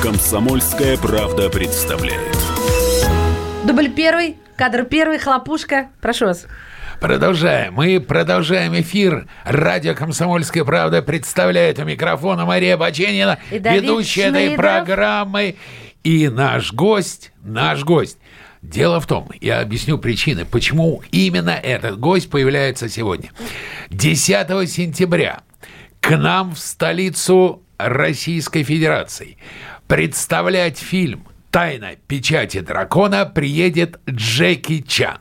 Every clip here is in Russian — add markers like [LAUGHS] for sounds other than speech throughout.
Комсомольская правда представляет. Дубль первый, кадр первый, хлопушка. Прошу вас. Продолжаем. Мы продолжаем эфир. Радио «Комсомольская правда» представляет у микрофона Мария Баченина, И ведущая этой программы. И наш гость, наш гость. Дело в том, я объясню причины, почему именно этот гость появляется сегодня. 10 сентября к нам в столицу Российской Федерации представлять фильм «Тайна печати дракона» приедет Джеки Чан.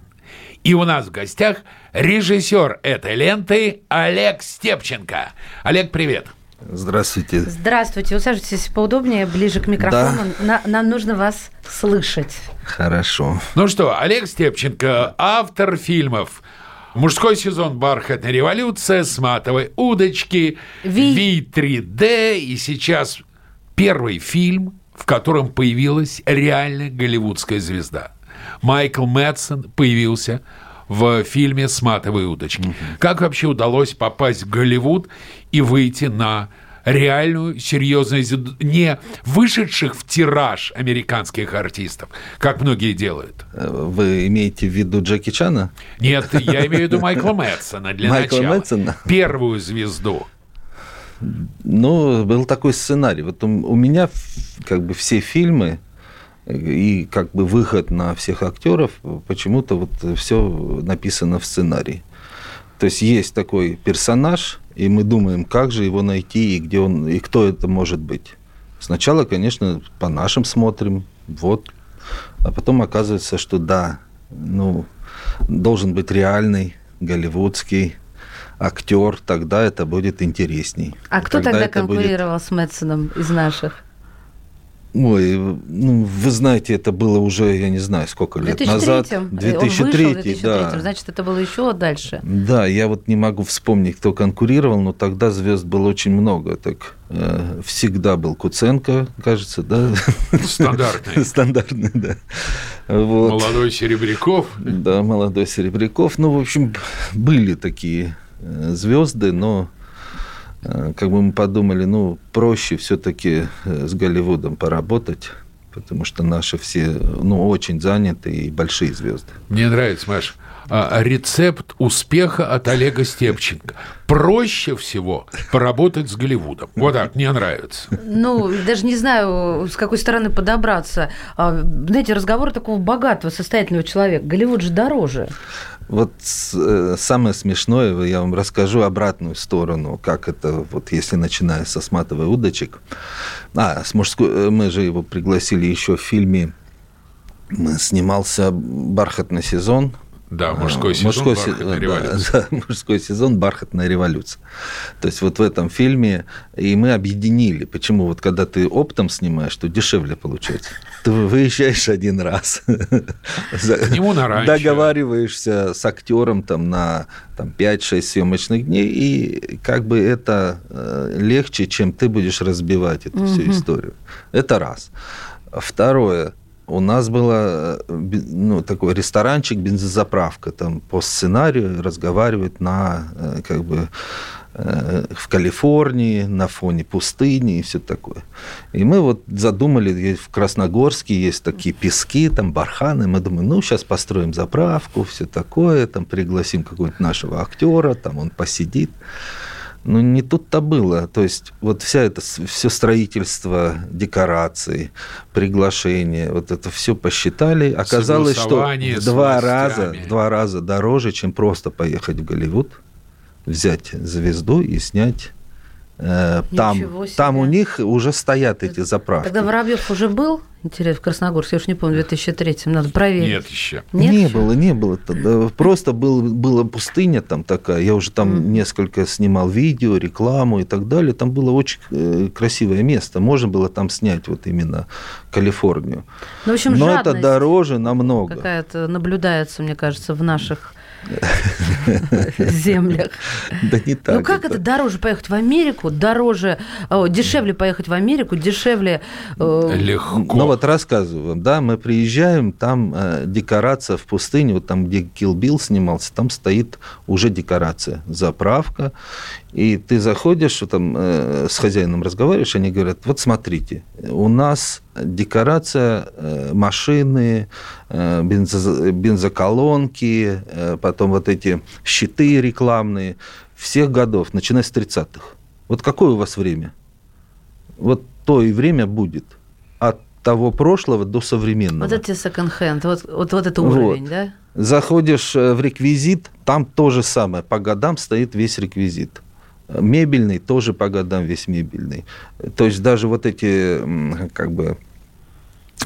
И у нас в гостях режиссер этой ленты Олег Степченко. Олег, привет. Здравствуйте. Здравствуйте. Усаживайтесь поудобнее, ближе к микрофону. На- нам нужно вас слышать. Хорошо. Ну что, Олег Степченко, автор фильмов «Мужской сезон «Бархатная революция», «С матовой удочки», Ви. «Ви-3D» и сейчас первый фильм, в котором появилась реальная голливудская звезда. Майкл Мэтсон появился в фильме «С матовой удочки». Как вообще удалось попасть в Голливуд и выйти на реальную, серьезную, не вышедших в тираж американских артистов, как многие делают? Э, Вы имеете в виду Джеки Чана? Нет, я имею в виду Майкла [LAUGHS] Мэтсона для Майкла начала. Мэтсона? Первую звезду. Ну, был такой сценарий. Вот у, меня как бы все фильмы и как бы выход на всех актеров почему-то вот все написано в сценарии. То есть есть такой персонаж, и мы думаем, как же его найти и где он и кто это может быть. Сначала, конечно, по нашим смотрим, вот, а потом оказывается, что да, ну должен быть реальный голливудский актер, тогда это будет интересней. А кто тогда будет- конкурировал с Мэтсоном из наших? Ой, ну, вы знаете, это было уже, я не знаю, сколько лет 2003 назад. Он 2003, вышел в 2003 да. Значит, это было еще дальше. Да, я вот не могу вспомнить, кто конкурировал, но тогда звезд было очень много. Так э, всегда был Куценко, кажется, да? Стандартный. [LAUGHS] Стандартный, да. Вот. Молодой Серебряков. Да, молодой Серебряков. Ну, в общем, были такие э, звезды, но э, как бы мы подумали, ну, проще все-таки с Голливудом поработать, потому что наши все, ну, очень заняты и большие звезды. Мне нравится, Маш, а, рецепт успеха от Олега Степченко. Проще всего поработать с Голливудом. Вот так, мне нравится. Ну, даже не знаю, с какой стороны подобраться. А, Знаете, разговор такого богатого, состоятельного человека. Голливуд же дороже. Вот э, самое смешное, я вам расскажу обратную сторону, как это, вот если начиная со сматовой удочек. А, с мужской, э, мы же его пригласили еще в фильме, снимался «Бархатный сезон», Да, мужской А, сезон мужской се- «Бархатная да, революция». [LAUGHS] да, мужской сезон «Бархатная революция». То есть вот в этом фильме и мы объединили. Почему вот когда ты оптом снимаешь, то дешевле получается. Ты выезжаешь один раз. [LAUGHS] К нему на ранчо. Договариваешься с актером там на там, 5-6 съемочных дней, и как бы это э, легче, чем ты будешь разбивать эту всю историю. Это раз. Второе. У нас было э, ну, такой ресторанчик, бензозаправка, там по сценарию разговаривают на э, как бы э, в Калифорнии, на фоне пустыни и все такое. И мы вот задумали, в Красногорске есть такие пески, там барханы, мы думаем, ну, сейчас построим заправку, все такое, там пригласим какого-нибудь нашего актера, там он посидит. Ну, не тут-то было. То есть вот вся это, все строительство, декорации, приглашение, вот это все посчитали. Оказалось, что два, раза, два раза дороже, чем просто поехать в Голливуд, взять звезду и снять там. Ничего себе. Там у них уже стоят эти заправки. Тогда Воробьев уже был, интересно, в Красногорске, я уж не помню, в 2003 надо проверить. Нет еще. Нет не ещё? было, не было. тогда. Просто был, была пустыня там такая. Я уже там несколько снимал видео, рекламу и так далее. Там было очень э, красивое место. Можно было там снять вот именно Калифорнию. Ну, в общем, Но это дороже намного. какая-то наблюдается, мне кажется, в наших землях. Да не так. Ну как это дороже поехать в Америку, дороже, дешевле поехать в Америку, дешевле... Легко. Ну вот рассказываю вам, да, мы приезжаем, там э, декорация в пустыне, вот там, где Bill снимался, там стоит уже декорация, заправка, и ты заходишь, там э, с хозяином разговариваешь, они говорят, вот смотрите, у нас декорация, э, машины, э, бензо, бензоколонки, э, потом вот эти щиты рекламные всех годов, начиная с 30-х. Вот какое у вас время? Вот то и время будет. От того прошлого до современного. Вот эти секонд-хенд, вот, вот, вот это уровень, вот. да? Заходишь в реквизит, там то же самое. По годам стоит весь реквизит. Мебельный тоже по годам весь мебельный. То есть даже вот эти как бы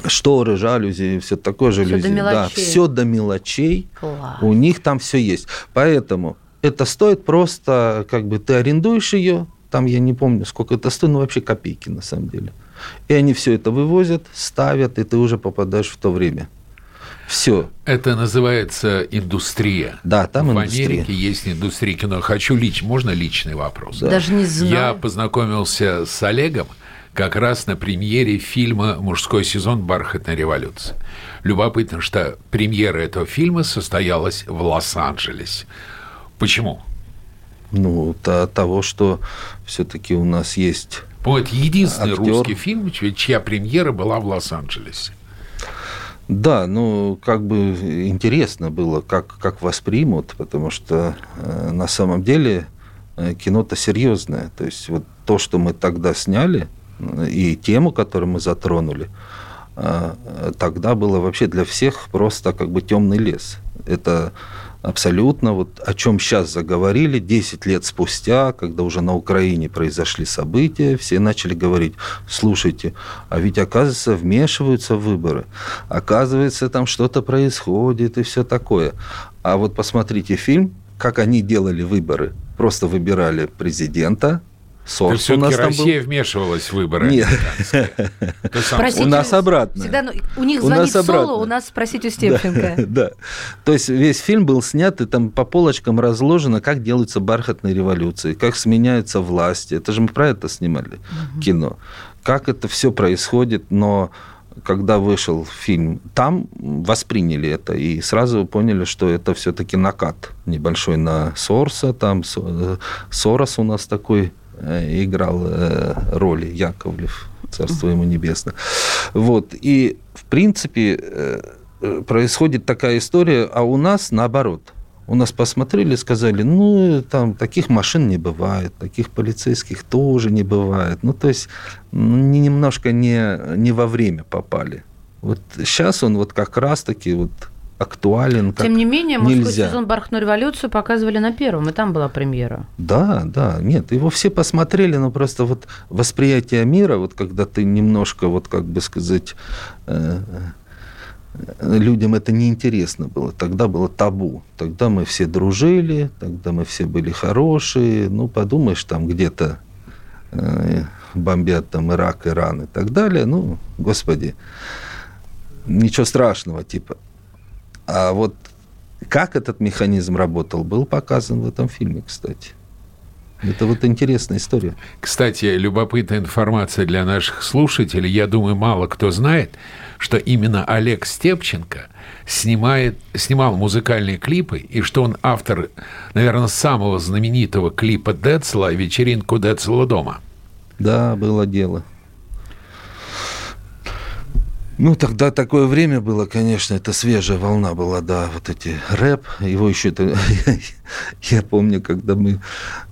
шторы, жалюзи, все такое жалюзи. Все до мелочей. Да, все до мелочей. Класс. У них там все есть. Поэтому это стоит просто, как бы ты арендуешь ее, там я не помню, сколько это стоит, но вообще копейки на самом деле. И они все это вывозят, ставят, и ты уже попадаешь в то время. Все. Это называется индустрия. Да, там В индустрия. Америке есть индустрия кино. Хочу лич, можно личный вопрос? Да. Даже не знаю. Я познакомился с Олегом как раз на премьере фильма «Мужской сезон. Бархатная революция». Любопытно, что премьера этого фильма состоялась в Лос-Анджелесе. Почему? Ну, от того, что все-таки у нас есть. Это единственный актер. русский фильм, чья премьера была в Лос-Анджелесе. Да, ну, как бы интересно было, как, как воспримут, потому что э, на самом деле э, кино-то серьезное. То есть вот то, что мы тогда сняли, э, и тему, которую мы затронули, э, тогда было вообще для всех просто как бы темный лес. Это абсолютно вот о чем сейчас заговорили 10 лет спустя, когда уже на Украине произошли события, все начали говорить, слушайте, а ведь оказывается вмешиваются выборы, оказывается там что-то происходит и все такое. А вот посмотрите фильм, как они делали выборы. Просто выбирали президента, Сорс у нас Россия был... вмешивалась в выборы Нет. у нас обратно. Всегда, ну, у них звонит Соло, у нас спросить у Степченко. Да, [LAUGHS] да. То есть весь фильм был снят, и там по полочкам разложено, как делаются бархатные революции, как сменяются власти. Это же мы про это снимали кино. Как это все происходит, но когда вышел фильм, там восприняли это и сразу поняли, что это все-таки накат небольшой на Сорса. Там э, Сорос у нас такой играл э, роли Яковлев, царство ему небесное. Вот. И, в принципе, э, происходит такая история, а у нас наоборот. У нас посмотрели, сказали, ну, там таких машин не бывает, таких полицейских тоже не бывает. Ну, то есть, немножко не, не во время попали. Вот сейчас он вот как раз-таки вот актуален. Как Тем не менее, мужской сезон «Бархатную революцию» показывали на первом, и там была премьера. Да, да, нет, его все посмотрели, но просто вот восприятие мира, вот когда ты немножко, вот как бы сказать, э, э, людям это неинтересно было. Тогда было табу. Тогда мы все дружили, тогда мы все были хорошие. Ну, подумаешь, там где-то э, бомбят там Ирак, Иран и так далее. Ну, господи, ничего страшного, типа. А вот как этот механизм работал, был показан в этом фильме, кстати. Это вот интересная история. Кстати, любопытная информация для наших слушателей. Я думаю, мало кто знает, что именно Олег Степченко снимает, снимал музыкальные клипы, и что он автор, наверное, самого знаменитого клипа Децла «Вечеринку Децла дома». Да, было дело. Ну, тогда такое время было, конечно, это свежая волна была, да, вот эти рэп, его еще это, [LAUGHS] я помню, когда мы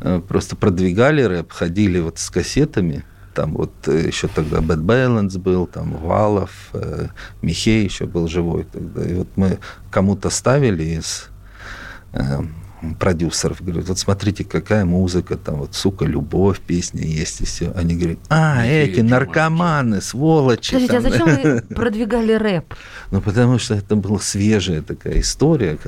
э, просто продвигали рэп, ходили вот с кассетами, там вот э, еще тогда Bad Balance был, там Валов, э, Михей еще был живой тогда, и вот мы кому-то ставили из продюсеров, говорят, вот смотрите, какая музыка, там вот, сука, любовь, песня есть и все. Они говорят, а, эти наркоманы, сволочи. Подождите, а зачем вы [LAUGHS] продвигали рэп? Ну, потому что это была свежая такая история,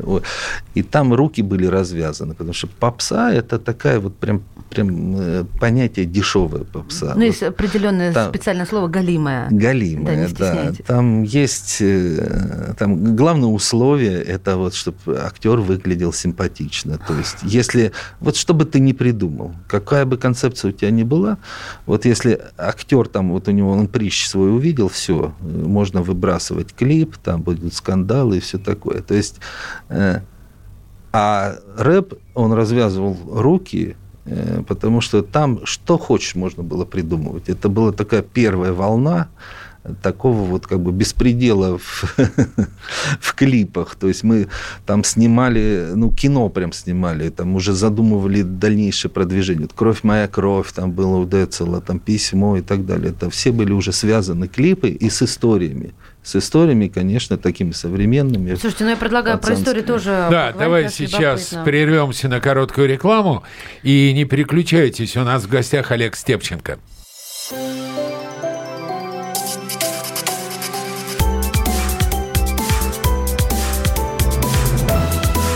и там руки были развязаны, потому что попса – это такая вот прям, прям э, понятие дешевая попса. Ну, вот. есть определенное там, специальное слово «галимая». Галимая, да. да. Там есть, э, там главное условие – это вот, чтобы актер выглядел симпатично. То есть, если, вот что бы ты ни придумал, какая бы концепция у тебя ни была, вот если актер там, вот у него, он прищ свой увидел, все, можно выбрасывать клип, там будут скандалы и все такое. То есть, э, а рэп, он развязывал руки, э, потому что там что хочешь можно было придумывать. Это была такая первая волна, такого вот как бы беспредела в, [LAUGHS] в клипах. То есть мы там снимали, ну, кино прям снимали, там уже задумывали дальнейшее продвижение. «Кровь моя кровь», там было у Децела, там «Письмо» и так далее. Это все были уже связаны клипы и с историями с историями, конечно, такими современными. Слушайте, ну я предлагаю про историю тоже. Да, давай сейчас любопытно. прервемся на короткую рекламу и не переключайтесь. У нас в гостях Олег Степченко.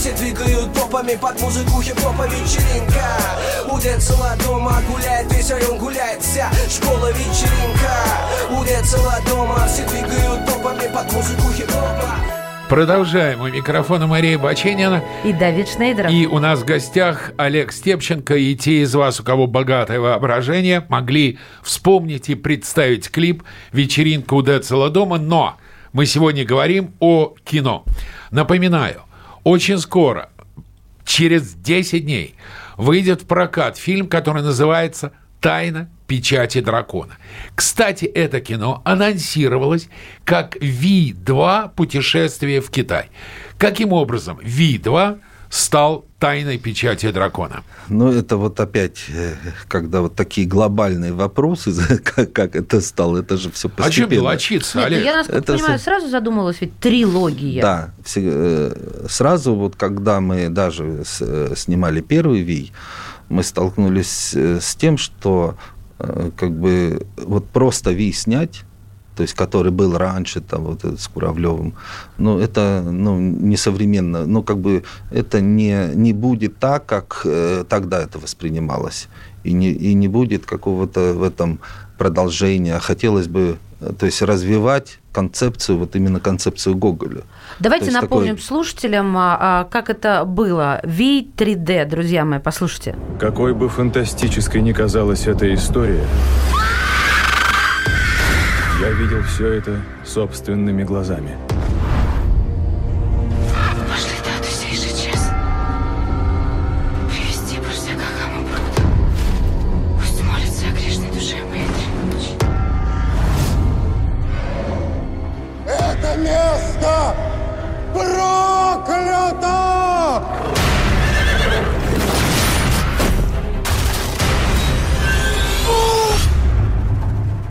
Все двигают попами под музыку хип-хопа вечеринка У Децела дома гуляет весь район, гуляет вся школа вечеринка У Децела дома все двигают попами под музыку хип-хопа Продолжаем. У микрофона Мария Баченина. И Давид Шнейдеров. И у нас в гостях Олег Степченко. И те из вас, у кого богатое воображение, могли вспомнить и представить клип «Вечеринка у Децела дома». Но мы сегодня говорим о кино. Напоминаю, очень скоро, через 10 дней, выйдет в прокат фильм, который называется «Тайна печати дракона». Кстати, это кино анонсировалось как «Ви-2. Путешествие в Китай». Каким образом «Ви-2» стал тайной печати дракона? Ну, это вот опять, э, когда вот такие глобальные вопросы, [LAUGHS] как, как это стало, это же все постепенно. А чем мелочиться, Нет, Олег? Я, насколько это понимаю, все... сразу задумалась ведь трилогия. Да, все, э, сразу вот когда мы даже э, снимали первый «Вий», мы столкнулись с тем, что как бы вот просто «Вий» снять, то есть который был раньше, там, вот с Куравлевым, ну, это ну, несовременно, ну, как бы это не, не будет так, как э, тогда это воспринималось, и не, и не будет какого-то в этом продолжения. Хотелось бы э, то есть развивать концепцию, вот именно концепцию Гоголя. Давайте напомним такой... слушателям, а, а, как это было. V3D, друзья мои, послушайте. Какой бы фантастической ни казалась эта история, я видел все это собственными глазами. Пошли тату сей же час. Привести пустяка кому пруд. Пусть молится о грешной душе моей ночи. Это место проклято!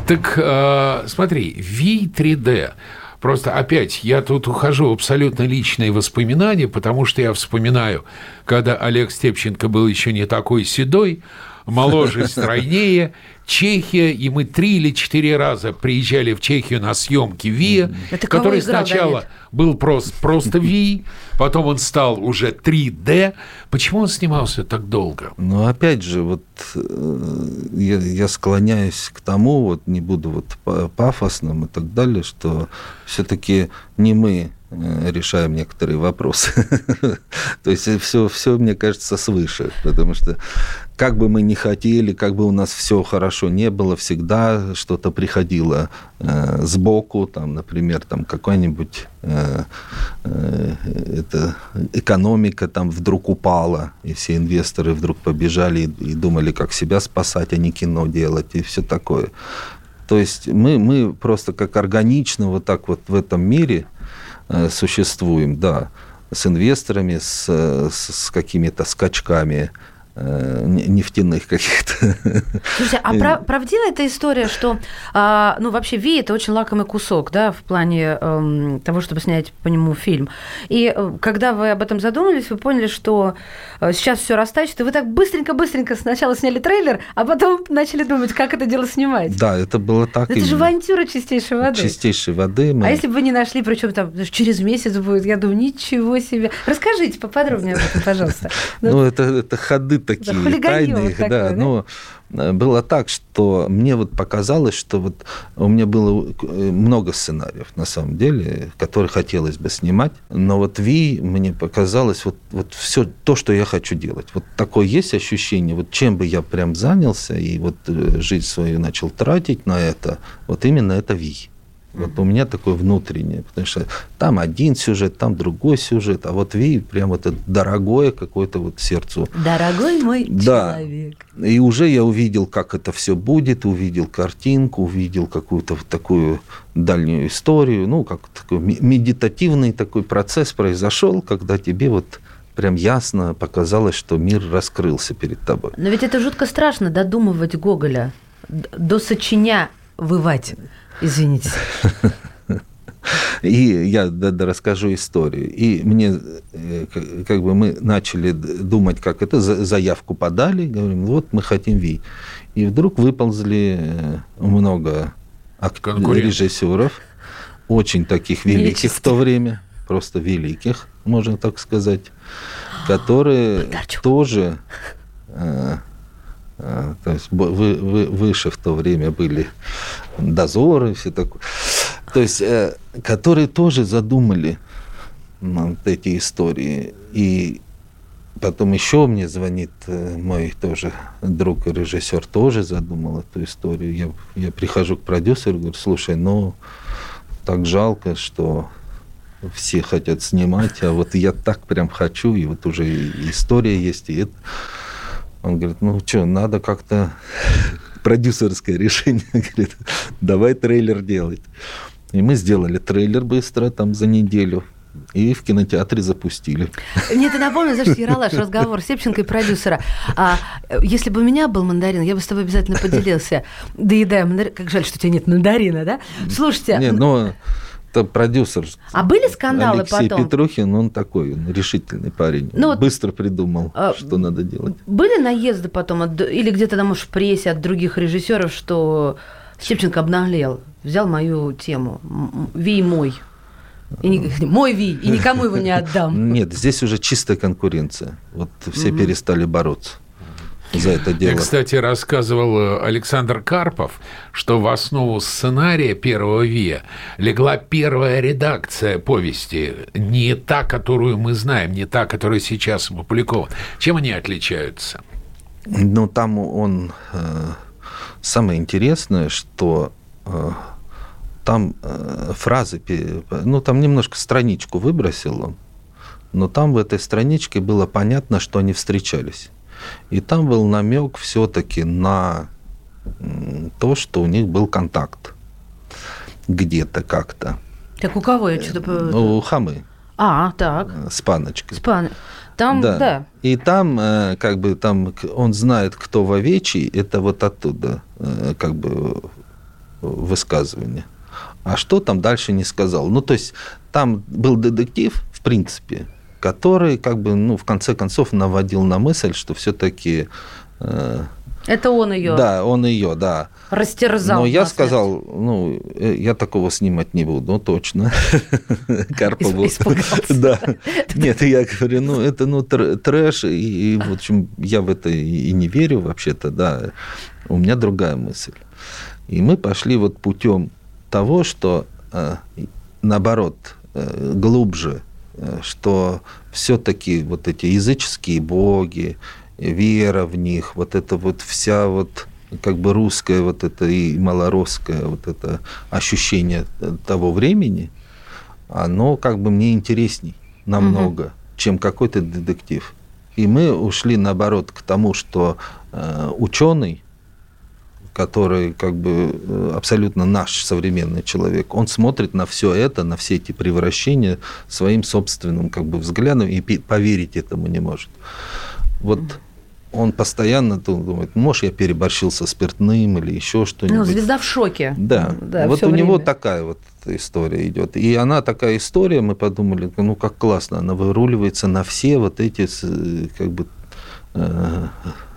Так э, смотри, V3D. Просто опять, я тут ухожу в абсолютно личные воспоминания, потому что я вспоминаю, когда Олег Степченко был еще не такой седой, моложе, стройнее. Чехия, и мы три или четыре раза приезжали в Чехию на съемки ВИА, Это кого который играл, сначала Давид? был просто, просто Ви, потом он стал уже 3D. Почему он снимался так долго? Но опять же, вот э, я, я склоняюсь к тому, вот не буду вот па- пафосным и так далее, что все-таки не мы э, решаем некоторые вопросы. [LAUGHS] То есть все, все, мне кажется, свыше, потому что как бы мы ни хотели, как бы у нас все хорошо не было, всегда что-то приходило э, сбоку, там, например, там какой-нибудь э, э, это, экономика там вдруг упала, и все инвесторы вдруг побежали и, и думали, как себя спасать, а не кино делать, и все такое. То есть мы, мы просто как органично вот так вот в этом мире э, существуем, да, с инвесторами, с, с, с какими-то скачками нефтяных каких-то. Слушайте, а прав- правдива эта история, что, а, ну, вообще, Ви – это очень лакомый кусок, да, в плане эм, того, чтобы снять по нему фильм. И э, когда вы об этом задумались, вы поняли, что э, сейчас все растащит, и вы так быстренько-быстренько сначала сняли трейлер, а потом начали думать, как это дело снимать. Да, это было так. Это же авантюра чистейшей воды. Чистейшей воды. мы- А если бы вы не нашли, причем там через месяц будет, я думаю, ничего себе. Расскажите поподробнее об этом, пожалуйста. [LAUGHS] Ну, это, это ходы такие тайные. вот да? но э, было так, что мне вот показалось, что вот у меня было э, много сценариев, на самом деле, которые хотелось бы снимать, но вот Ви мне показалось вот, вот все то, что я хочу делать. Вот такое есть ощущение, вот чем бы я прям занялся и вот э, жизнь свою начал тратить на это, вот именно это Ви. Вот у меня такое внутреннее, потому что там один сюжет, там другой сюжет, а вот Ви прям это дорогое какое-то вот сердцу. Дорогой мой Да. человек. И уже я увидел, как это все будет, увидел картинку, увидел какую-то вот такую дальнюю историю, ну, как такой ме- медитативный такой процесс произошел, когда тебе вот прям ясно показалось, что мир раскрылся перед тобой. Но ведь это жутко страшно додумывать Гоголя, досочинявывать. Извините. И я расскажу историю. И мне, э, как бы мы начали думать, как это, за- заявку подали, говорим, вот мы хотим Ви. И вдруг выползли э, много режиссеров, очень таких великих в то время, просто великих, можно так сказать, которые Бондарчук. тоже э, то есть вы- вы- выше в то время были дозоры, все такое. То есть, э, которые тоже задумали вот эти истории. И потом еще мне звонит э, мой тоже друг и режиссер, тоже задумал эту историю. Я, я прихожу к продюсеру, говорю, слушай, ну, так жалко, что все хотят снимать, а вот я так прям хочу, и вот уже история есть, и это. Он говорит, ну что, надо как-то продюсерское решение, [LAUGHS] говорит, давай трейлер делать. И мы сделали трейлер быстро, там за неделю, и в кинотеатре запустили. Мне это напомнило, знаешь, Яралаш, разговор Сепченко и продюсера. А, э, если бы у меня был мандарин, я бы с тобой обязательно поделился. Доедая мандарин. Как жаль, что у тебя нет мандарина, да? Слушайте, Не, но продюсер. А были скандалы Алексей потом? Петрухин, он такой, он решительный парень. Ну вот- быстро придумал, А, что надо делать. были наезды потом, от- или где-то там, может, в прессе от других режиссеров, что Степченко обнаглел, взял мою тему, Ви мой. И не- [LAUGHS] мой Ви, и никому его не отдам. Нет, здесь уже чистая конкуренция. Вот все перестали бороться за это дело. кстати, рассказывал э, Александр Карпов, что в основу сценария первого ВИА легла первая редакция повести, не та, которую мы знаем, не та, которая сейчас опубликована. Чем они отличаются? Ну, там он... э, самое интересное, что э, там фразы... Ну, там немножко страничку выбросил он, но там в этой страничке было понятно, что они встречались. И там был намек все-таки на то, что у них был контакт где-то как-то. Так у кого я что-то... Ну, у Хамы А, так. э, с паночкой. Спан. Там, да. И там, э, как бы, там он знает, кто в овечий, это вот оттуда, э, как бы, высказывание. А что там дальше не сказал? Ну, то есть, там был детектив, в принципе, который, как бы, ну, в конце концов, наводил на мысль, что все-таки Это он ее Да, он ее, да. растерзал. Но я сказал, ну, э, я такого снимать не буду, ну, точно. [LAUGHS] Карпову. Да. Нет, я говорю, ну, это, ну, тр- трэш, и, и, в общем, я в это и не верю вообще-то, да. У меня другая мысль. И мы пошли вот путем того, что, э, наоборот, э, глубже, э, что все-таки вот эти языческие боги, вера в них, вот это вот вся вот как бы русское вот это и малоросское вот это ощущение э, того времени, оно как бы мне интересней намного, чем какой-то детектив. И мы ушли наоборот к тому, что э, ученый, который как бы э, абсолютно наш современный человек, он смотрит на все это, на все эти превращения своим собственным как бы взглядом и поверить этому не может. Вот он постоянно думает, может, я переборщил со спиртным или еще что-нибудь. Ну, звезда в шоке. Да, вот всё у него время. такая вот история идет. И она такая история, мы подумали, ну как классно, она выруливается на все вот эти с- как бы э,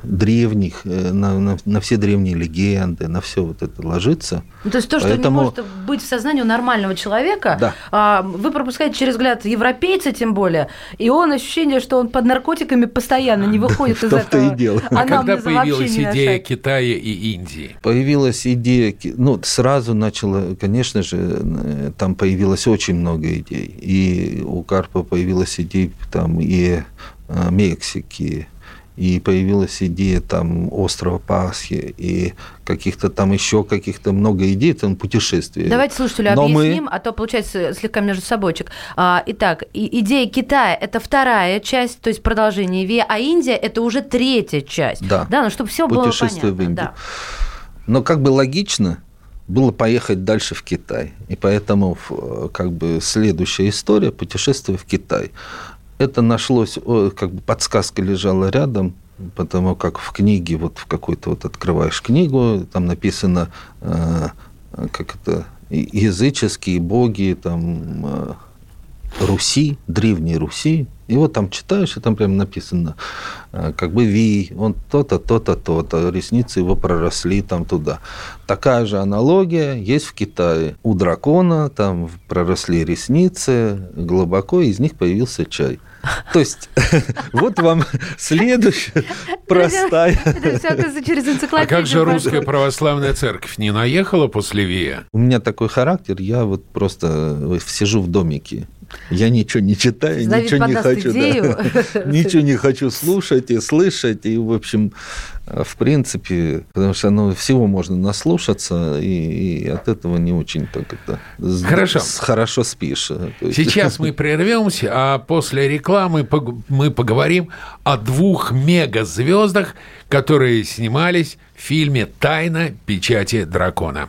древних, э, на, на- на все древние легенды, на все вот это ложится. Ну, то есть то, что Поэтому- не может быть в сознании у нормального человека, Да. а, вы пропускаете через взгляд европейца тем более, и он ощущение, что он под наркотиками постоянно не выходит [LAUGHS] из том-то и этого. дело. А когда появилась идея. Китая и Индии? Появилась идея, ну, сразу начала, конечно же, там появилось очень много идей. И у Карпа появилась идея там и э, Мексики, и появилась идея там острова Пасхи, и каких-то там еще каких-то много идей, там путешествий. Давайте слушателю Но мы- объясним, а то получается слегка между собойчик. А, итак, идея Китая – это вторая часть, то есть продолжение Ви, а Индия – это уже третья часть. Да. Да, ну чтобы все было Путешествие понятно. в Индию. да. Но как бы логично было поехать дальше в Китай. И поэтому в, как бы следующая история – путешествие в Китай. Это нашлось, как бы подсказка лежала рядом, потому как в книге, вот в какой-то вот открываешь книгу, там написано, э, как это, языческие боги, там, э, Руси, древней Руси. И вот там читаешь, и там прям написано, э, как бы Ви, он то-то, то-то, то-то, ресницы его проросли там туда. Такая же аналогия есть в Китае. У дракона там проросли ресницы, глубоко из них появился чай. То есть, [LAUGHS] вот вам следующая простая. А как же русская православная церковь не наехала после Вия? У меня такой характер, я вот просто сижу в домике. Я ничего не читаю, Давид ничего не хочу. да. [LAUGHS] Ничего не хочу слушать и слышать. И, в общем, э, в принципе, потому что ну, всего можно наслушаться, и, и от этого не очень так это... Хорошо. с- Хорошо спишь. э, Сейчас мы [LAUGHS] прервемся, а после рекламы пог- мы поговорим о двух мегазвездах, которые снимались в фильме «Тайна печати дракона».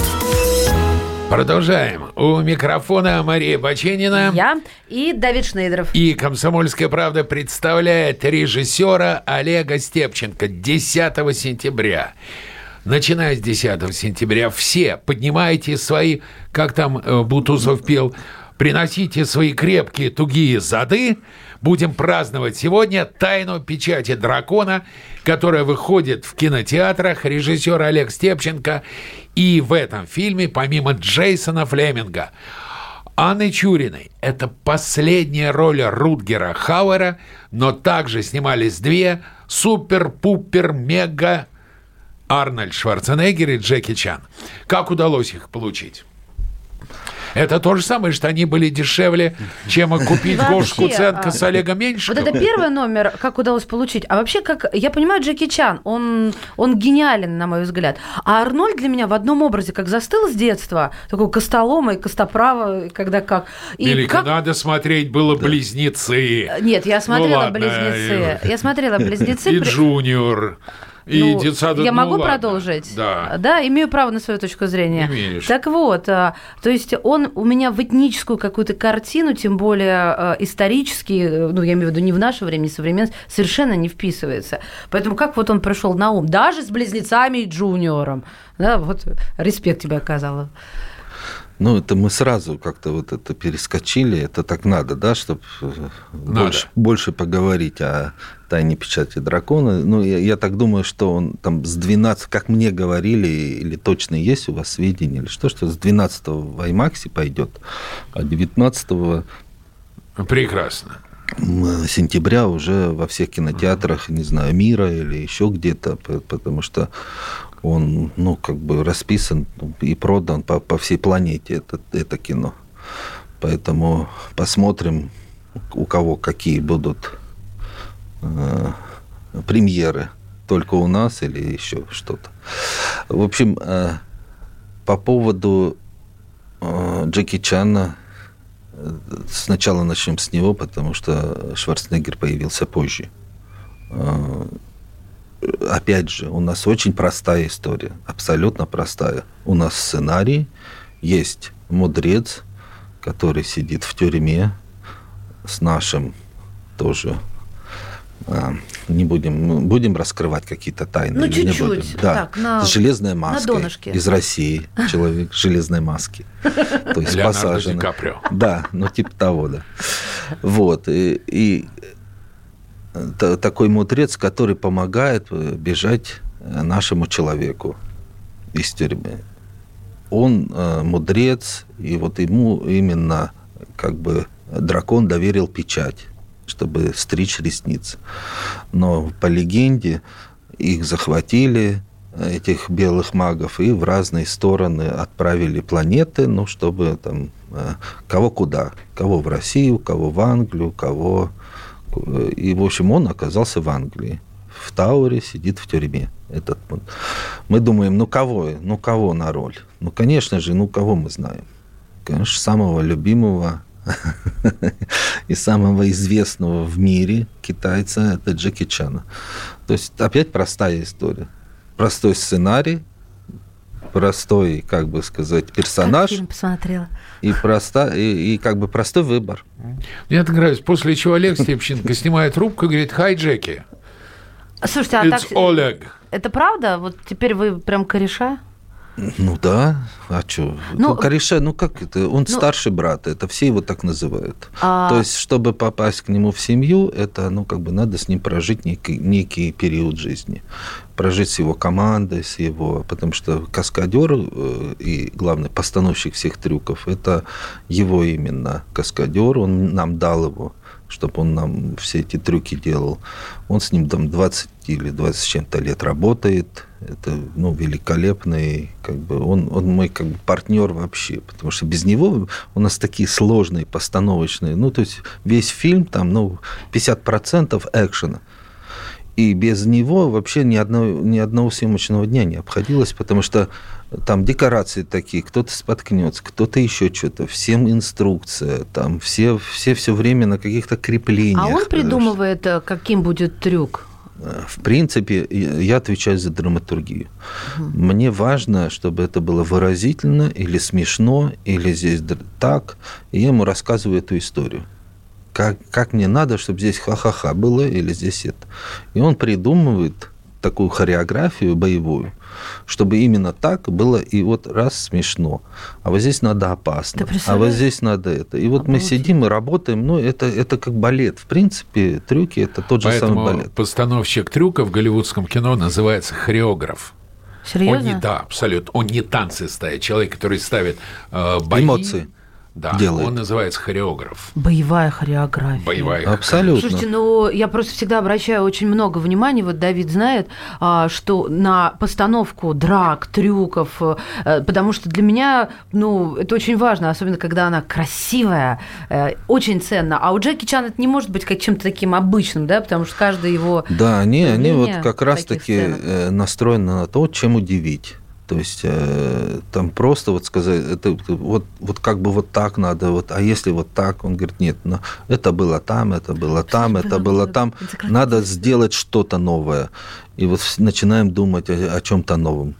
Продолжаем. У микрофона Мария Баченина. Я и Давид Шнейдеров. И «Комсомольская правда» представляет режиссера Олега Степченко 10 сентября. Начиная с 10 сентября все поднимайте свои, как там э, Бутусов пел, приносите свои крепкие тугие зады. Будем праздновать сегодня «Тайну печати дракона», которая выходит в кинотеатрах. Режиссер Олег Степченко. И в этом фильме, помимо Джейсона Флеминга, Анны Чуриной. Это последняя роль Рутгера Хауэра, но также снимались две супер-пупер-мега Арнольд Шварценеггер и Джеки Чан. Как удалось их получить? Это то же самое, что они были дешевле, чем купить Вообще, Гош Куценко а, с Олегом Вот Меньшиковым. это первый номер, как удалось получить. А вообще, как я понимаю, Джеки Чан, он, он гениален, на мой взгляд. А Арнольд для меня в одном образе, как застыл с детства, такой костолома и костоправа, когда как. И Велико, как... надо смотреть было «Близнецы». Нет, я смотрела ладно, «Близнецы». Я смотрела [LAUGHS] «Близнецы». И Джуниор. И Ну, детсада, я ну могу ладно. продолжить? Да. Да, имею право на свою точку зрения. Имеешь. Так вот, а, то есть он у меня в этническую какую-то картину, тем более а, исторически, э, ну, я имею в виду не в наше время, не современность, совершенно не вписывается. Поэтому как вот он пришел на ум? Даже с близнецами и джуниором. Да, вот респект тебе оказала. Ну, это мы сразу как-то вот это перескочили, это так надо, да, чтобы больше, больше поговорить о тайне печати дракона. Ну, я, я так думаю, что он там с 12, как мне говорили, или точно есть у вас сведения, или что, что с 12 в IMAX пойдет, а 19 Прекрасно. сентября уже во всех кинотеатрах, не знаю, мира или еще где-то, потому что он, ну, как бы расписан и продан по, по всей планете, это, это кино. Поэтому посмотрим, у кого какие будут э, премьеры. Только у нас или еще что-то. В общем, э, по поводу э, Джеки Чана, э, сначала начнем с него, потому что Шварценеггер появился позже. Э, Опять же, у нас очень простая история, абсолютно простая. У нас сценарий, есть мудрец, который сидит в тюрьме с нашим тоже а, не будем, будем раскрывать какие-то тайны. Ну, чуть-чуть, будем? Да, так, на- с железной маской. донышке. Из России человек с [LAUGHS] железной маски. То есть Каприо. Да, ну типа того, да. Вот. И, такой мудрец, который помогает э, бежать э, нашему человеку из тюрьмы. Он э, мудрец, и вот ему именно как бы дракон доверил печать, чтобы стричь ресницы. Но по легенде их захватили, этих белых магов, и в разные стороны отправили планеты, ну, чтобы там кого куда, кого в Россию, кого в Англию, кого... И, в общем, он оказался в Англии. В Тауре сидит в тюрьме. Этот, мы думаем, ну кого, ну кого на роль? Ну, конечно же, ну кого мы знаем? Конечно, самого любимого [LAUGHS] и самого известного в мире китайца это Джеки Чана. То есть опять простая история. Простой сценарий, простой, как бы сказать, Как персонаж фильм посмотрела. и, проста, и, и как бы простой выбор. Мне так нравится. После чего Олег Степченко снимает трубку и говорит «Хай, Джеки». Слушайте, а It's так... Олег. Это правда? Вот теперь вы прям кореша? Ну да, а что? Ну, Ну, Корешай, ну как это? Он старший брат, это все его так называют. А- То есть, чтобы попасть к нему в семью, это, ну, как бы надо с ним прожить некий, некий период жизни. Прожить с его командой, с его... Потому что каскадер э, и, главный, постановщик всех трюков, это его именно каскадер, он нам дал его чтобы он нам все эти трюки делал. Он с ним там 20 или 20 с чем-то лет работает. Это, ну, великолепный, как бы, он, он мой как бы партнер вообще, потому что без него у нас такие сложные постановочные, ну, то есть весь фильм там, ну, 50% экшена. И без него вообще ни одного, ни одного съемочного дня не обходилось, потому что там декорации такие, кто-то споткнется, кто-то еще что-то, всем инструкция, там все все все время на каких-то креплениях. А он придумывает, э, каким будет трюк? В принципе, я отвечаю за драматургию. Мне важно, чтобы это было выразительно или смешно, или здесь так. И я ему рассказываю эту историю. Как, как мне надо, чтобы здесь ха-ха-ха было, или здесь это. И он придумывает такую хореографию боевую, чтобы именно так было и вот раз смешно, а вот здесь надо опасно, а вот здесь надо это. И вот мы Обалдеть. сидим и работаем, ну это, это как балет. В принципе, трюки это тот же самый Поэтому балет. постановщик трюка в голливудском кино называется хореограф. Он не, Серьезно? да, абсолютно. Он не танцы ставит. Человек, который ставит э, бои, Эмоции. Да, делает. он называется хореограф. Боевая хореография. Боевая. Абсолютно. Слушайте, ну я просто всегда обращаю очень много внимания, вот Давид знает, а, что на постановку драк, трюков, э, потому что для меня, ну, это очень важно, особенно когда она красивая, э, очень ценно. А у Джеки Чан это не может быть как чем-то таким обычным, да, потому что каждый его... Да, они, они вот как в раз таких таки сценах. э, настроены на то, чем удивить. То есть э, там просто вот сказать, это вот, вот как бы вот так надо, вот, а если вот так, он говорит, нет, ну, это было там, это было там, это было там, надо сделать что-то новое. И вот начинаем думать о, о чем-то новом.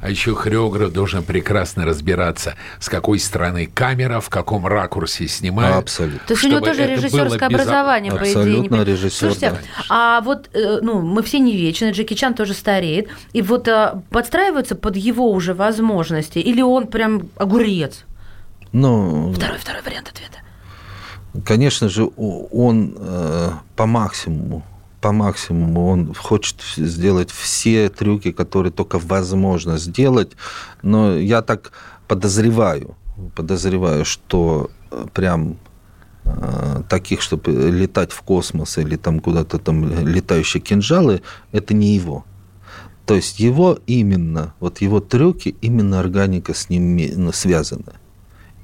А еще хореограф должен прекрасно разбираться, с какой стороны камера, в каком ракурсе снимают. Абсолютно. То есть у него тоже режиссерское безо- образование, по идее. Абсолютно режиссер, Слушайте, да. а вот, э, ну, мы все не вечны, Джеки Чан тоже стареет, и вот э, подстраиваются под его уже возможности, или он прям огурец? Но, Второй, второй вариант ответа. конечно же, он э, по максимуму, по максимуму он хочет сделать все трюки, которые только возможно сделать. Но я так подозреваю, подозреваю, что э, прям э, таких, чтобы летать в космос или там куда-то там летающие кинжалы, это не его. То есть его именно, вот его трюки, именно органика с ним связана.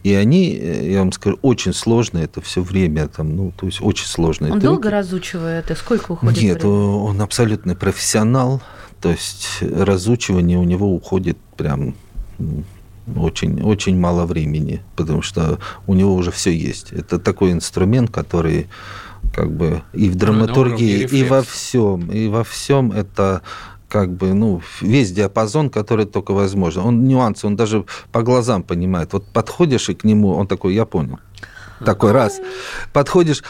И они, э, я вам скажу, очень сложные это все время, там, ну, то есть очень сложные Он долго разучивает, и сколько уходит Нет, времени? он абсолютный профессионал, то есть разучивание у него уходит прям очень, очень мало времени, потому что у него уже все есть. Это такой инструмент, который как бы и в Ну, драматургии, и во всем, и во всем это как бы, ну, весь диапазон, который только возможно. Он нюансы, он даже по глазам понимает. Вот подходишь и к нему, он такой, я понял. Такой раз. Подходишь,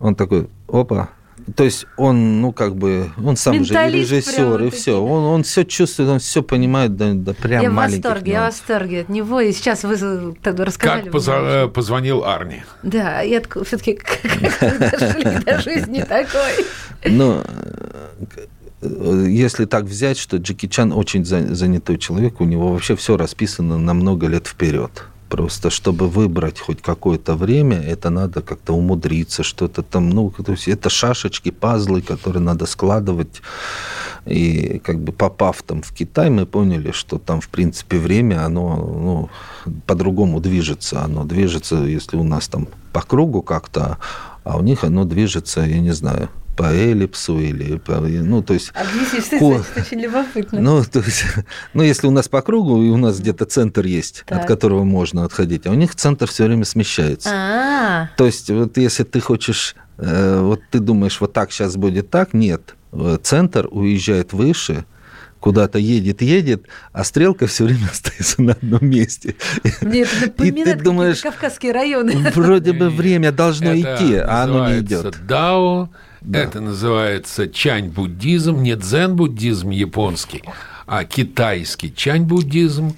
он такой, опа. То есть он, ну, как бы, он сам же и Менталист режиссер, и все. Он, он все чувствует, он все понимает, да, да прям Я в восторге, я в восторге от него, и сейчас вы тогда рассказали. Как поза- э, позвонил Арни? Да, я все-таки как вы дожили до жизни такой. Но э, если так взять, что Джеки Чан очень за- занятой человек, у него вообще все расписано на много лет вперед. Просто чтобы выбрать хоть какое-то время, это надо как-то умудриться, что-то там, ну, то есть это шашечки, пазлы, которые надо складывать. И как бы попав там в Китай, мы поняли, что там, в принципе, время, оно ну, по-другому движется. Оно движется, если у нас там по кругу как-то, а у них оно движется, я не знаю, по эллипсу или по, ну, то есть... Объясни, что Ко- это значит, очень любопытно. Ну, то есть, [LAUGHS] ну, если у нас по кругу, и у нас где-то центр есть, Так. от которого можно отходить, а у них центр все время смещается. А, То есть, вот если ты хочешь, э, вот ты думаешь, вот так сейчас будет так, нет. Э, Центр уезжает выше, куда-то едет, едет, а стрелка все время [LAUGHS] остается на одном месте. мне это И напоминает ты думаешь, кавказские районы. вроде бы время должно Это идти, а оно не идет. Дао, это называется чань-буддизм, не дзен-буддизм японский, а китайский чань-буддизм.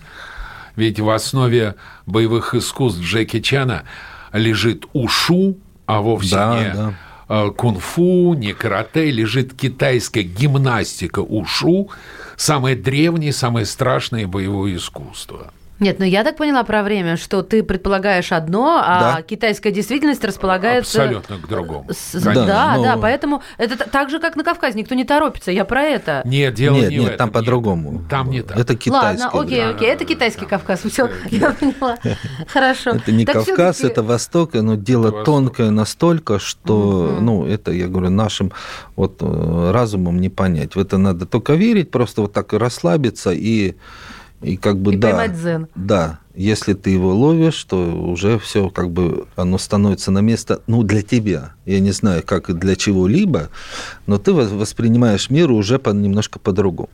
Ведь в основе боевых искусств Джеки Чана лежит ушу, а вовсе Да, не да. э, кунг-фу, не карате, лежит китайская гимнастика ушу, самое древнее, самое страшное боевое искусство. Нет, ну я так поняла про время, что ты предполагаешь одно, а Да. китайская действительность располагается... Абсолютно к другому. с- Да, Да, да, но- поэтому это так же, как на Кавказе, никто не торопится, я про это. Нет, дело нет, не в нет, этом. там по-другому. Там не так. Это китайский. Ладно, окей, да. окей, это китайский Кавказ, все, я поняла. [LAUGHS] Хорошо. Это не Так Кавказ, всё-таки- это Восток, но дело Это Восток. тонкое настолько, что, ну, это, я говорю, нашим вот э, разумом не понять. В это надо только верить, просто вот так расслабиться и, и как бы, И да. поймать дзен. Да, если ты его ловишь, то уже все как бы оно становится на место, ну, для тебя. Я не знаю, как и для чего-либо, но ты вос- воспринимаешь мир уже по, немножко по-другому.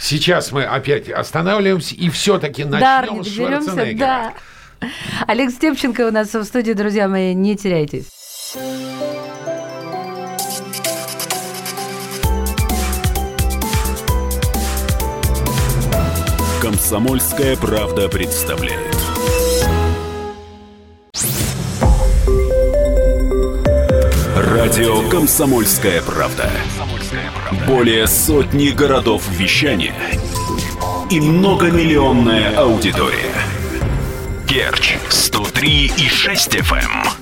Сейчас мы опять останавливаемся и все-таки начнем Арни, с Шварценеггера. да. Олег Степченко у нас в студии, друзья мои, не теряйтесь. Комсомольская правда представляет. Радио Комсомольская правда. Более сотни городов вещания и многомиллионная аудитория. Керчь 103 103 и 6 FM.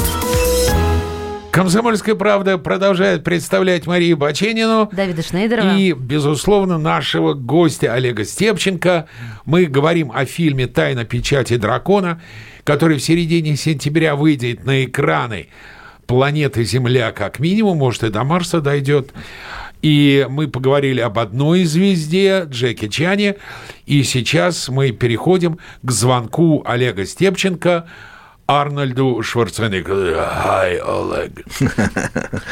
Комсомольская правда продолжает представлять Марию Баченину. Давида Шнейдерова. И, безусловно, нашего гостя Олега Степченко. Мы говорим о фильме «Тайна печати дракона», который в середине сентября выйдет на экраны планеты Земля как минимум, может и до Марса дойдет. И мы поговорили об одной звезде, Джеки Чане. И сейчас мы переходим к звонку Олега Степченко Арнольду Шварценеггеру. Хай, Олег. [LAUGHS]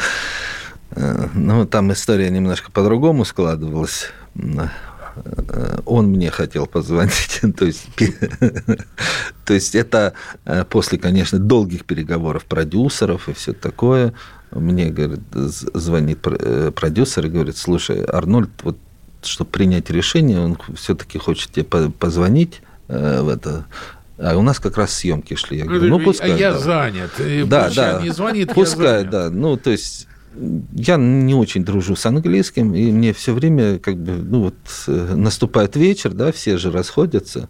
Ну, там история немножко по-другому складывалась. Он мне хотел позвонить. [LAUGHS] то, есть, [LAUGHS] то есть это э, после, конечно, долгих переговоров продюсеров и все такое мне, говорит, звонит э, продюсер и говорит, слушай, Арнольд, вот чтобы принять решение, он все-таки хочет тебе позвонить э, в это. А у нас как раз съемки шли. Я говорю, ну пускай. А я да. занят. Да, да. Не звонит, пускай, да. Ну то есть я не очень дружу с английским, и мне все время как бы, ну вот э, наступает вечер, да, все же расходятся,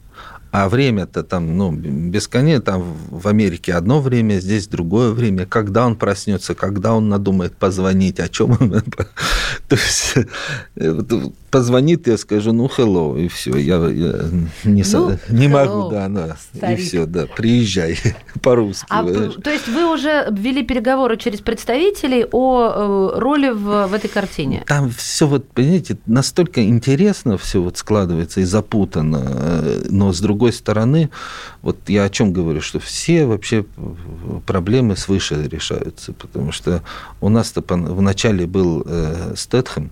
а время-то там, ну, бесконечно, там в Америке одно время, здесь другое время. Когда он проснется, когда он надумает позвонить, о чем он... [LAUGHS] То есть э, позвонит, я скажу, ну, hello, и все, я, я не, ну, не могу, да, да, старик. и все, да, приезжай [LAUGHS] по-русски. А, то есть вы уже ввели переговоры через представителей о э, роли в, в этой картине? Там все вот, понимаете, настолько интересно все вот складывается и запутано, э, но с другой стороны, вот я о чем говорю, что все вообще проблемы свыше решаются, потому что у нас-то вначале был э, Стэтхэм,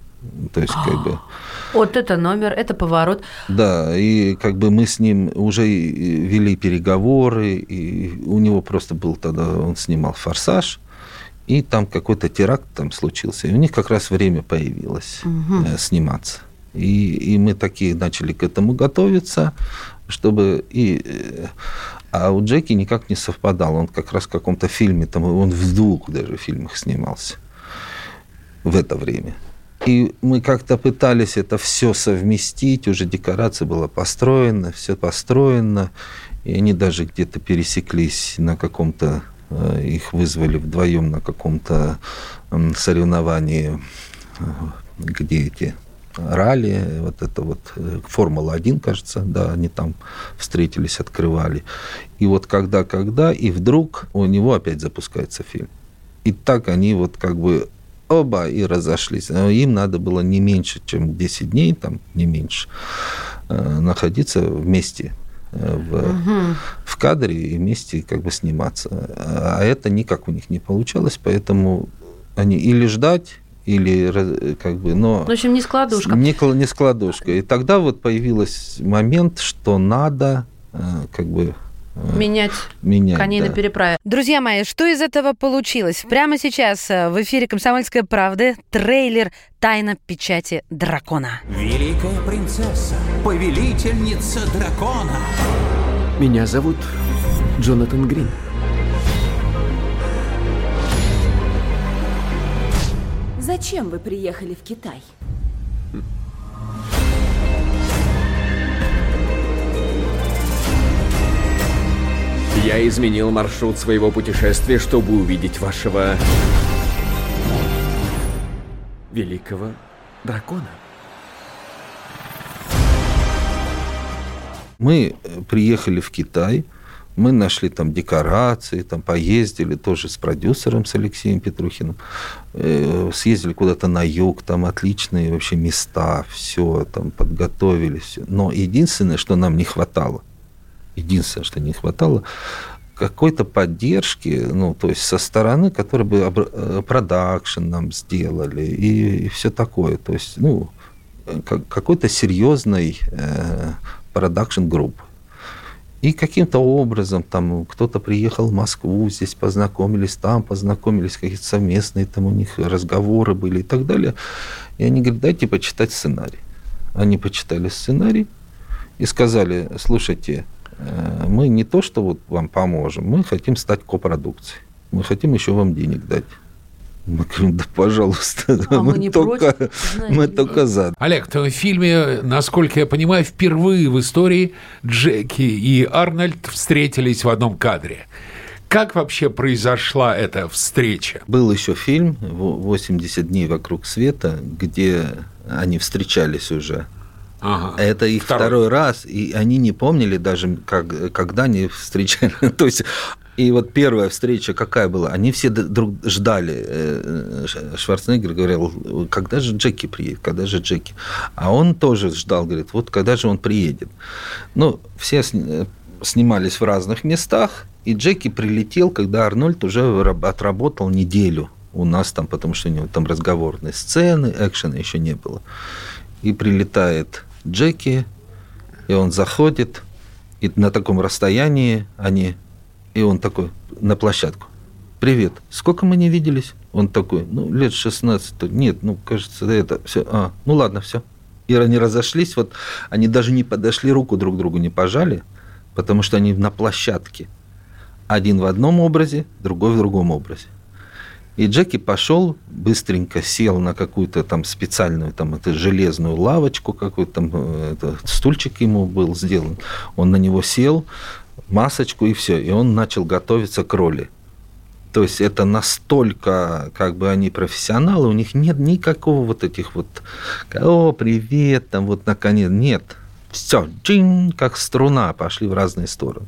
то есть, как бы... [GASPS] Вот это номер, это поворот. Да, и как бы мы с ним уже вели переговоры, и у него просто был тогда, он снимал «Форсаж», и там какой-то теракт там случился, и у них как раз время появилось угу. сниматься. И, и мы такие начали к этому готовиться, чтобы и... Э, а у Джеки никак не совпадал. Он как раз в каком-то фильме, там, он в двух даже фильмах снимался в это время. И мы как-то пытались это все совместить, уже декорация была построена, все построено, и они даже где-то пересеклись на каком-то, э, их вызвали вдвоем на каком-то соревновании, э, где эти ралли, вот это вот э, Формула-1, кажется, да, они там встретились, открывали. И вот когда-когда, и вдруг у него опять запускается фильм. И так они вот как бы оба и разошлись. Но им надо было не меньше, чем 10 дней, там не меньше, э, находиться вместе э, в, угу. в кадре и вместе как бы сниматься. А это никак у них не получалось, поэтому они или ждать, или как бы, но... В общем, не складушка. Не, не складушка. И тогда вот появился момент, что надо э, как бы Менять, Менять коней да. на переправе. Друзья мои, что из этого получилось? Прямо сейчас э, в эфире «Комсомольской правды» трейлер «Тайна печати дракона». Великая принцесса, повелительница дракона. Меня зовут Джонатан Грин. Зачем вы приехали в Китай? Я изменил маршрут своего путешествия, чтобы увидеть вашего... великого дракона. Мы э, приехали в Китай, мы нашли там декорации, там поездили тоже с продюсером, с Алексеем Петрухиным, э, съездили куда-то на юг, там отличные вообще места, все там подготовили, все. Но единственное, что нам не хватало, единственное, что не хватало, какой-то поддержки, ну, то есть со стороны, которой бы э, продакшн нам сделали и, и все такое. То есть, ну, какой-то серьезной продакшн группы. И каким-то образом там кто-то приехал в Москву, здесь познакомились, там познакомились, какие-то совместные там у них разговоры были и так далее. И они говорят, дайте почитать сценарий. Они почитали сценарий и сказали, слушайте, э, мы не то, что вот вам поможем, мы хотим стать копродукцией. Мы хотим еще вам денег дать. Мы говорим, да, пожалуйста, А мы, мы не только, против, [LAUGHS] знаете. мы только за. Олег, то в фильме, насколько я понимаю, впервые в истории Джеки и Арнольд встретились в одном кадре. Как вообще произошла эта встреча? Был еще фильм «80 дней вокруг света», где они встречались уже. Ага. Это их Второй. второй. раз, и они не помнили даже, как, когда они встречались. [LAUGHS] То есть, и вот первая встреча какая была? Они все друг ждали. Э, Шварценеггер говорил, когда же Джеки приедет, когда же Джеки? А он тоже ждал, говорит, вот когда же он приедет? Ну, все сни- снимались в разных местах, и Джеки прилетел, когда Арнольд уже раб- отработал неделю у нас там, потому что у него там разговорные сцены, экшена еще не было. И прилетает Джеки, и он заходит, и на таком расстоянии они, и он такой на площадку. Привет, сколько мы не виделись? Он такой, ну, лет 16. Нет, ну, кажется, это все. А, ну ладно, все. И они разошлись, вот они даже не подошли, руку друг другу не пожали, потому что они на площадке. Один в одном образе, другой в другом образе. И Джеки пошел, быстренько сел на какую-то там специальную там это железную лавочку, какой-то там э, это, стульчик ему был сделан. Он на него сел, масочку и все. И он начал готовиться к роли. То есть это настолько, как бы они профессионалы, у них нет никакого вот этих вот, о, привет, там вот наконец, нет. Все, джин, как струна, пошли в разные стороны.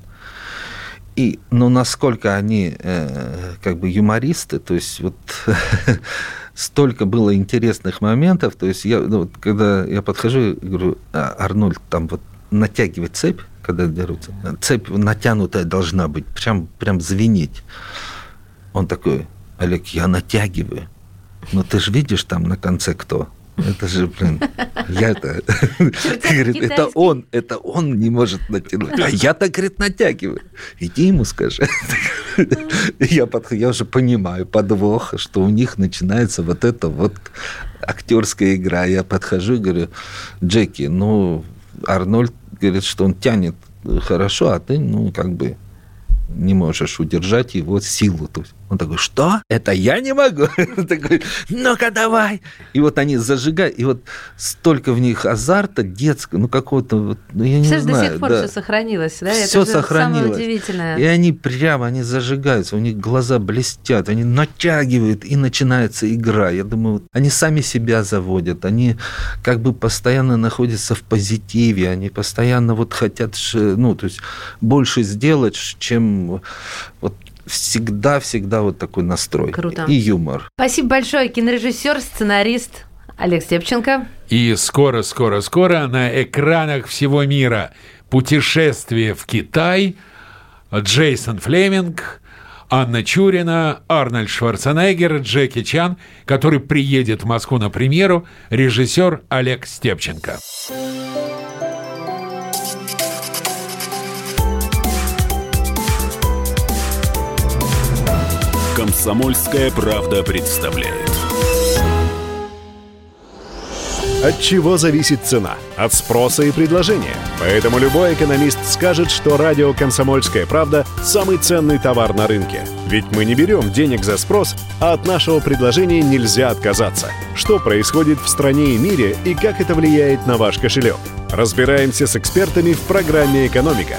И, ну, насколько они э, как бы юмористы, то есть вот [LAUGHS] столько было интересных моментов, то есть я, ну, вот, когда я подхожу говорю, «А, Арнольд, там вот натягивать цепь, когда дерутся, цепь натянутая должна быть, прям, прям звенеть. Он такой, Олег, я натягиваю. Но ты же видишь там на конце кто? Это же, блин, я это... [LAUGHS] Говорит, это он, это он не может натянуть. А я так, говорит, натягиваю. Иди ему скажи. [LAUGHS] Я, подх- я уже понимаю подвох, что у них начинается вот эта вот актерская игра. Я подхожу и говорю, Джеки, ну, Арнольд говорит, что он тянет хорошо, а ты, ну, как бы не можешь удержать его силу. То есть он такой, что? Это я не могу? [LAUGHS] Он такой, ну-ка давай. И вот они зажигают, и вот столько в них азарта детского, ну какого-то, вот, ну я не Все же до знаю. сих пор да. все сохранилось, да? Это Все Самое сохранилось. удивительное. И они прямо, они зажигаются, у них глаза блестят, они натягивают, и начинается игра. Я думаю, вот они сами себя заводят, они как бы постоянно находятся в позитиве, они постоянно вот хотят, ну, то есть больше сделать, чем вот всегда-всегда вот такой настрой. Круто. И юмор. Спасибо большое, кинорежиссер, сценарист Олег Степченко. И скоро-скоро-скоро на экранах всего мира путешествие в Китай, Джейсон Флеминг, Анна Чурина, Арнольд Шварценеггер, Джеки Чан, который приедет в Москву на премьеру, режиссер Олег Степченко. Комсомольская правда представляет. От чего зависит цена? От спроса и предложения. Поэтому любой экономист скажет, что радио «Комсомольская правда» – самый ценный товар на рынке. Ведь мы не берем денег за спрос, а от нашего предложения нельзя отказаться. Что происходит в стране и мире и как это влияет на ваш кошелек? Разбираемся с экспертами в программе «Экономика».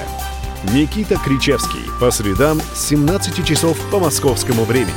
Никита Кричевский. По средам с 17 часов по московскому времени.